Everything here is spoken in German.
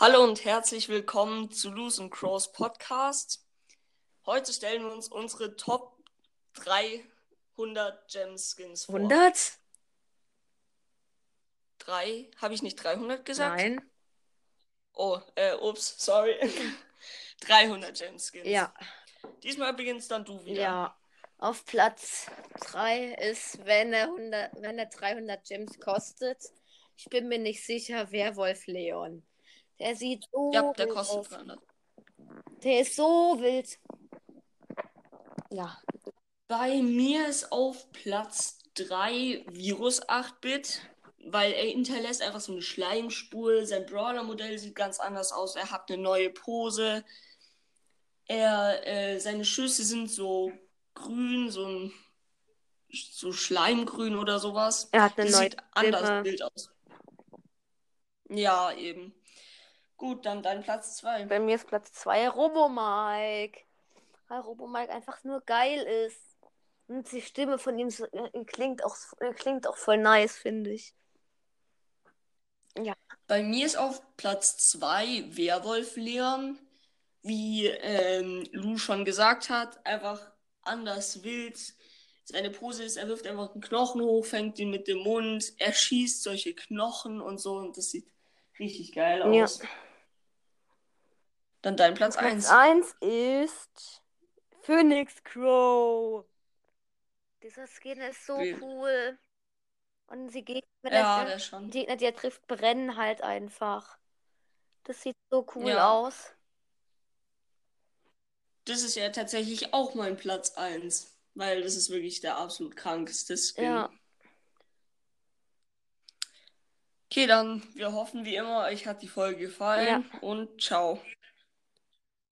Hallo und herzlich willkommen zu Lose and Crows Podcast. Heute stellen wir uns unsere Top 300 Gem Skins vor. 100? Drei? Habe ich nicht 300 gesagt? Nein. Oh, äh, ups, sorry. 300 Gem Skins. Ja. Diesmal beginnst dann du wieder. Ja. Auf Platz 3 ist, wenn er, 100, wenn er 300 Gems kostet. Ich bin mir nicht sicher, Werwolf Leon. Der sieht so Ja, der wild kostet aus. 300. Der ist so wild. Ja. Bei mir ist auf Platz 3 Virus 8-Bit, weil er hinterlässt einfach so eine Schleimspur. Sein Brawler-Modell sieht ganz anders aus. Er hat eine neue Pose. Er, äh, seine Schüsse sind so grün, so ein so Schleimgrün oder sowas. Er hat eine Das neue sieht anders wild aus. Ja, eben. Gut, dann dein Platz 2. Bei mir ist Platz 2 Robo Mike. Weil Robo Mike einfach nur geil ist. Und die Stimme von ihm so, äh, klingt, auch, äh, klingt auch voll nice, finde ich. Bei mir ist auf Platz 2 Werwolf Leon. Wie ähm, Lou schon gesagt hat, einfach anders wild. Seine Pose ist, er wirft einfach einen Knochen hoch, fängt ihn mit dem Mund, er schießt solche Knochen und so und das sieht richtig geil Ja. aus. Dann dein Platz Platz 1. 1 ist Phoenix Crow. Dieser Skin ist so Wild. cool. Und sie Gegner, Ja, die, der schon. Gegner, die er trifft, brennen halt einfach. Das sieht so cool Ja. aus. Das ist ja tatsächlich auch mein Platz 1, weil das ist wirklich der absolut krankeste Skin. Ja. Okay, dann wir hoffen wie immer, euch hat die Folge gefallen und ciao.